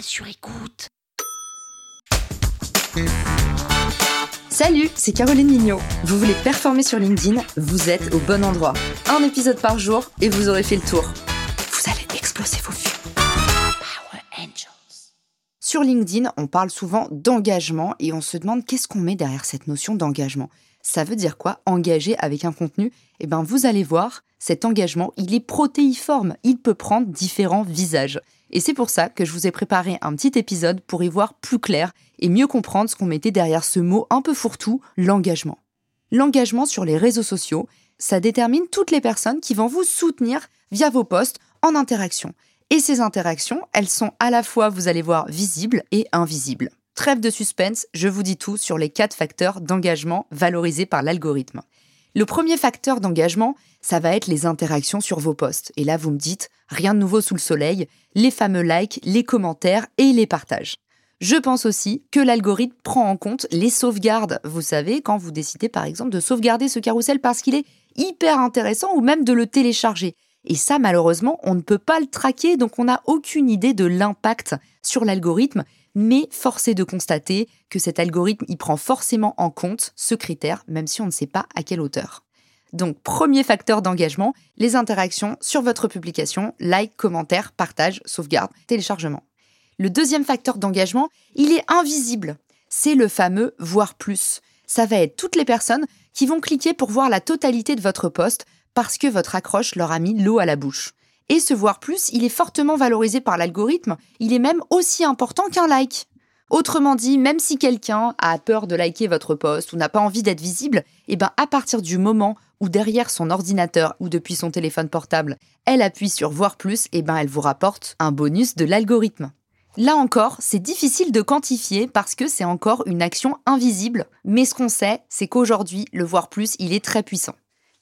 sur écoute. Salut, c'est Caroline Mignot. Vous voulez performer sur LinkedIn Vous êtes au bon endroit. Un épisode par jour et vous aurez fait le tour. Vous allez exploser vos vues. Power Angels. Sur LinkedIn, on parle souvent d'engagement et on se demande qu'est-ce qu'on met derrière cette notion d'engagement. Ça veut dire quoi Engager avec un contenu? Eh bien, vous allez voir, cet engagement, il est protéiforme. Il peut prendre différents visages. Et c'est pour ça que je vous ai préparé un petit épisode pour y voir plus clair et mieux comprendre ce qu'on mettait derrière ce mot un peu fourre-tout, l'engagement. L'engagement sur les réseaux sociaux, ça détermine toutes les personnes qui vont vous soutenir via vos posts en interaction. Et ces interactions, elles sont à la fois, vous allez voir, visibles et invisibles. Trêve de suspense, je vous dis tout sur les quatre facteurs d'engagement valorisés par l'algorithme. Le premier facteur d'engagement, ça va être les interactions sur vos posts. Et là, vous me dites, rien de nouveau sous le soleil, les fameux likes, les commentaires et les partages. Je pense aussi que l'algorithme prend en compte les sauvegardes. Vous savez, quand vous décidez par exemple de sauvegarder ce carrousel parce qu'il est hyper intéressant ou même de le télécharger. Et ça, malheureusement, on ne peut pas le traquer, donc on n'a aucune idée de l'impact sur l'algorithme mais force est de constater que cet algorithme y prend forcément en compte ce critère, même si on ne sait pas à quelle hauteur. Donc, premier facteur d'engagement, les interactions sur votre publication, like, commentaire, partage, sauvegarde, téléchargement. Le deuxième facteur d'engagement, il est invisible. C'est le fameux voir plus. Ça va être toutes les personnes qui vont cliquer pour voir la totalité de votre poste parce que votre accroche leur a mis l'eau à la bouche. Et ce voir plus, il est fortement valorisé par l'algorithme, il est même aussi important qu'un like. Autrement dit, même si quelqu'un a peur de liker votre post ou n'a pas envie d'être visible, eh ben à partir du moment où derrière son ordinateur ou depuis son téléphone portable, elle appuie sur voir plus, eh ben elle vous rapporte un bonus de l'algorithme. Là encore, c'est difficile de quantifier parce que c'est encore une action invisible, mais ce qu'on sait, c'est qu'aujourd'hui, le voir plus, il est très puissant.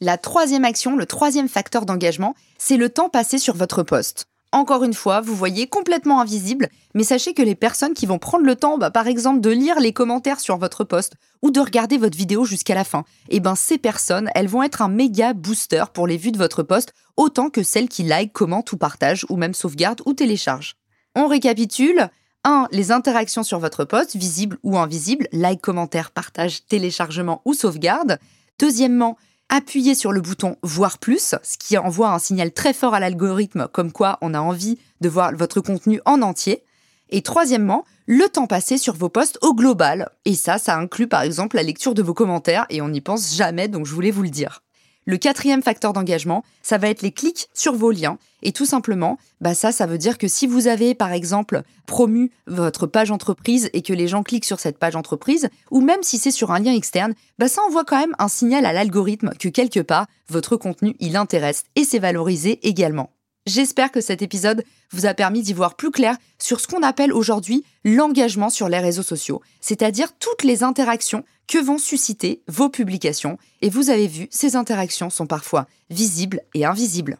La troisième action, le troisième facteur d'engagement, c'est le temps passé sur votre poste. Encore une fois, vous voyez complètement invisible, mais sachez que les personnes qui vont prendre le temps, bah, par exemple, de lire les commentaires sur votre poste ou de regarder votre vidéo jusqu'à la fin, eh ben ces personnes, elles vont être un méga booster pour les vues de votre poste, autant que celles qui like, commentent ou partagent, ou même sauvegardent ou téléchargent. On récapitule. 1. Les interactions sur votre poste, visibles ou invisibles, like, commentaire, partage, téléchargement ou sauvegarde. Deuxièmement, appuyez sur le bouton Voir plus, ce qui envoie un signal très fort à l'algorithme comme quoi on a envie de voir votre contenu en entier. Et troisièmement, le temps passé sur vos posts au global. Et ça, ça inclut par exemple la lecture de vos commentaires et on n'y pense jamais, donc je voulais vous le dire. Le quatrième facteur d'engagement, ça va être les clics sur vos liens. Et tout simplement, bah ça, ça veut dire que si vous avez, par exemple, promu votre page entreprise et que les gens cliquent sur cette page entreprise, ou même si c'est sur un lien externe, bah ça envoie quand même un signal à l'algorithme que quelque part, votre contenu, il intéresse et c'est valorisé également. J'espère que cet épisode vous a permis d'y voir plus clair sur ce qu'on appelle aujourd'hui l'engagement sur les réseaux sociaux, c'est-à-dire toutes les interactions que vont susciter vos publications. Et vous avez vu, ces interactions sont parfois visibles et invisibles.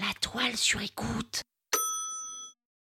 La toile sur écoute.